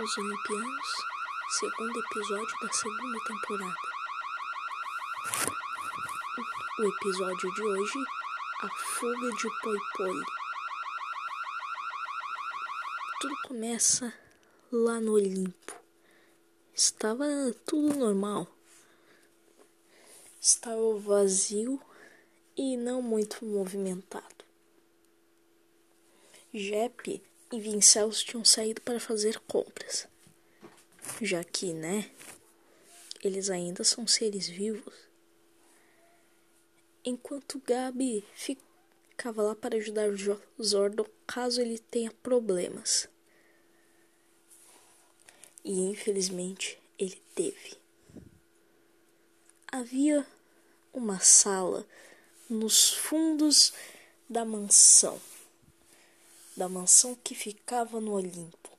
Os Olimpianos, segundo episódio da segunda temporada. O episódio de hoje, a fuga de Poi Poi. Tudo começa lá no Olimpo. Estava tudo normal. Estava vazio e não muito movimentado. Jeppe e Vincelos tinham saído para fazer compras, já que, né, eles ainda são seres vivos. Enquanto Gabi ficava lá para ajudar o Zordon caso ele tenha problemas. E infelizmente ele teve. Havia uma sala nos fundos da mansão da mansão que ficava no Olimpo.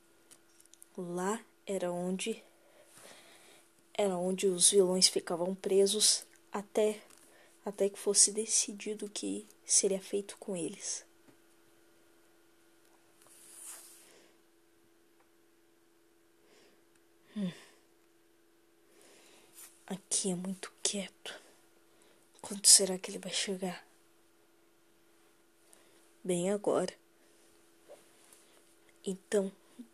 Lá era onde era onde os vilões ficavam presos até até que fosse decidido o que seria feito com eles. Hum. Aqui é muito quieto. Quando será que ele vai chegar? Bem agora. Então,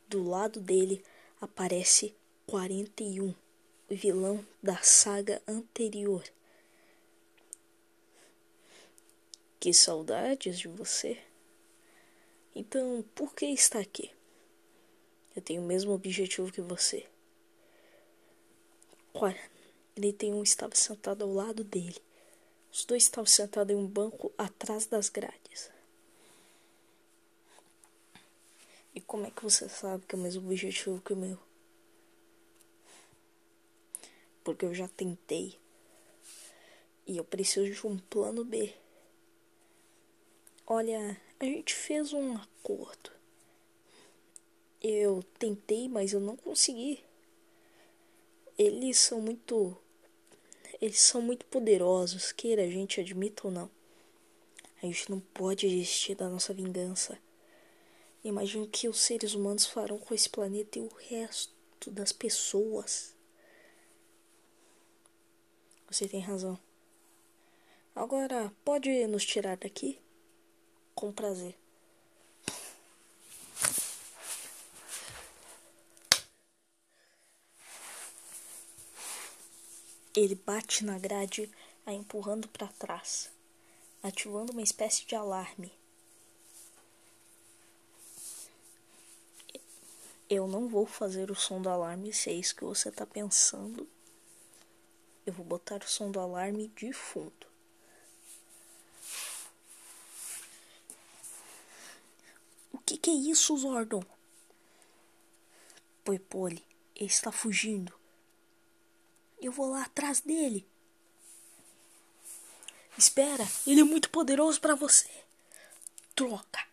do lado dele aparece 41, o vilão da saga anterior. Que saudades de você. Então, por que está aqui? Eu tenho o mesmo objetivo que você. Olha, ele tem um estava sentado ao lado dele. Os dois estavam sentados em um banco atrás das grades. E como é que você sabe que é o mesmo objetivo que o meu? Porque eu já tentei. E eu preciso de um plano B. Olha, a gente fez um acordo. Eu tentei, mas eu não consegui. Eles são muito. Eles são muito poderosos, queira a gente admita ou não. A gente não pode desistir da nossa vingança. Imagino que os seres humanos farão com esse planeta e o resto das pessoas. Você tem razão. Agora, pode nos tirar daqui? Com prazer. Ele bate na grade, a empurrando para trás, ativando uma espécie de alarme. Eu não vou fazer o som do alarme se é isso que você está pensando. Eu vou botar o som do alarme de fundo. O que, que é isso, Zordon? Poipole, ele está fugindo. Eu vou lá atrás dele. Espera, ele é muito poderoso para você. Troca.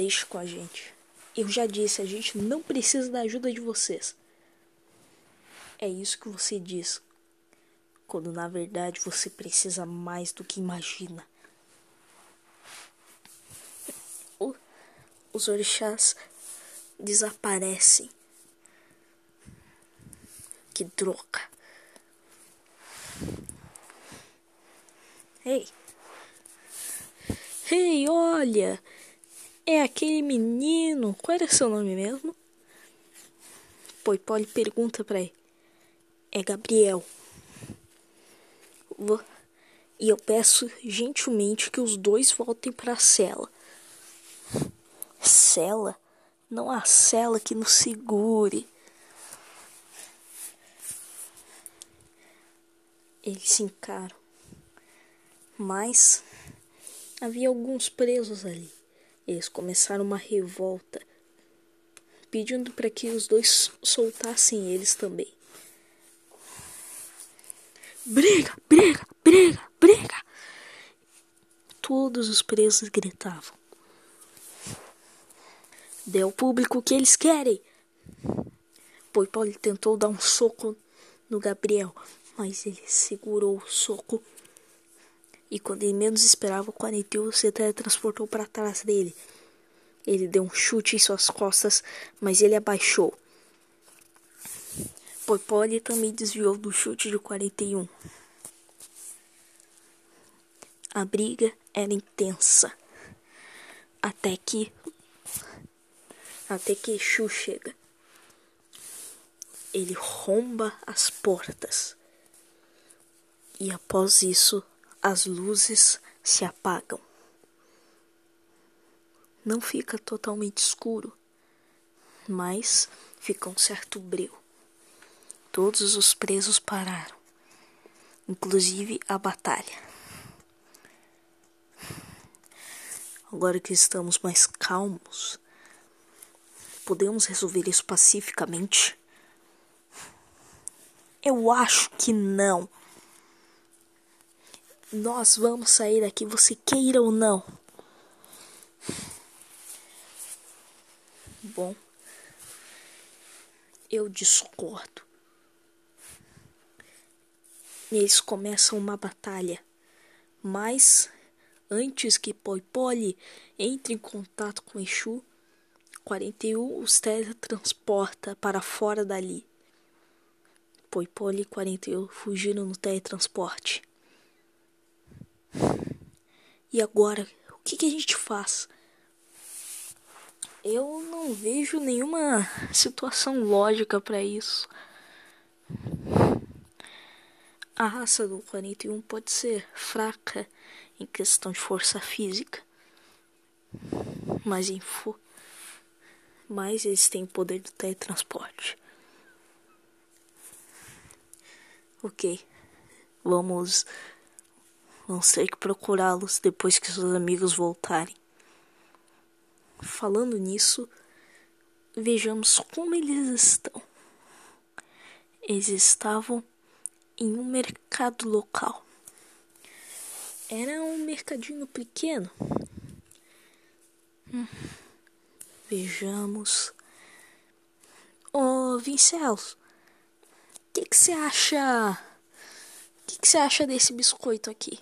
Deixe com a gente. Eu já disse, a gente não precisa da ajuda de vocês. É isso que você diz. Quando na verdade você precisa mais do que imagina. O, os orixás desaparecem. Que droga. Ei. Ei, olha! É aquele menino. Qual era seu nome mesmo? Poipole pergunta para ele. É Gabriel. E eu peço gentilmente que os dois voltem para a cela. Cela? Não há cela que nos segure. Eles se encaram. Mas havia alguns presos ali. Eles começaram uma revolta, pedindo para que os dois soltassem eles também. Briga, briga, briga, briga! Todos os presos gritavam. Dê ao público o que eles querem. Poipole tentou dar um soco no Gabriel, mas ele segurou o soco e quando ele menos esperava, o 41 se teletransportou para trás dele. Ele deu um chute em suas costas, mas ele abaixou. Poipole também desviou do chute de 41. A briga era intensa. Até que. Até que Exu chega. Ele romba as portas. E após isso, as luzes se apagam. Não fica totalmente escuro, mas fica um certo breu. Todos os presos pararam, inclusive a batalha. Agora que estamos mais calmos, podemos resolver isso pacificamente? Eu acho que não. Nós vamos sair daqui, você queira ou não. Bom, eu discordo. Eles começam uma batalha, mas Antes que Poipole entre em contato com Exu, 41 os teletransporta para fora dali. Poipole e 41 fugiram no teletransporte. E agora, o que, que a gente faz? Eu não vejo nenhuma situação lógica para isso. A raça do 41 pode ser fraca em questão de força física, mas em fo mas eles têm o poder do teletransporte. Ok, vamos ter que procurá-los depois que seus amigos voltarem. Falando nisso, vejamos como eles estão. Eles estavam em um mercado local. Era um mercadinho pequeno. Hum. Vejamos. Ô, oh, Vincelos, o que você acha? O que você acha desse biscoito aqui?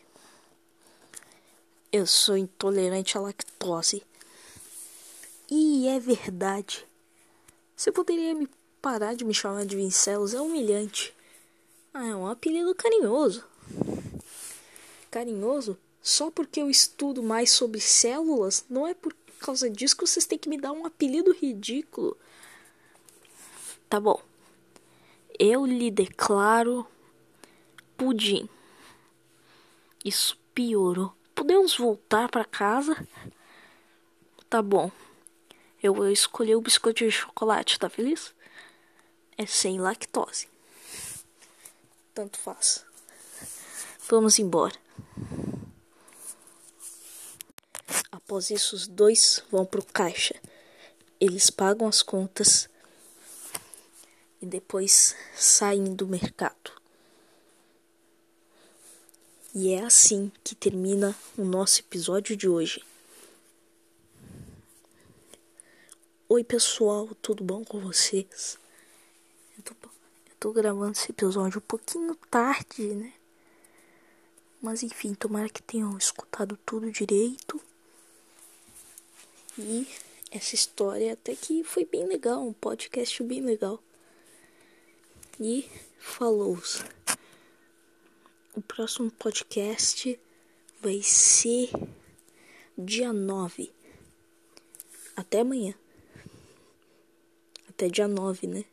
Eu sou intolerante à lactose. E é verdade. Você poderia me parar de me chamar de Vincelos? É humilhante. Ah, é um apelido carinhoso. Carinhoso? Só porque eu estudo mais sobre células? Não é por causa disso que vocês têm que me dar um apelido ridículo. Tá bom. Eu lhe declaro pudim. Isso piorou. Podemos voltar para casa? Tá bom. Eu vou escolher o biscoito de chocolate, tá feliz? É sem lactose tanto faz. Vamos embora. Após isso, os dois vão pro caixa. Eles pagam as contas e depois saem do mercado. E é assim que termina o nosso episódio de hoje. Oi, pessoal, tudo bom com vocês? Eu tô tô gravando esse episódio um pouquinho tarde, né? Mas enfim, tomara que tenham escutado tudo direito. E essa história até que foi bem legal, um podcast bem legal. E falou. O próximo podcast vai ser dia 9. Até amanhã. Até dia 9, né?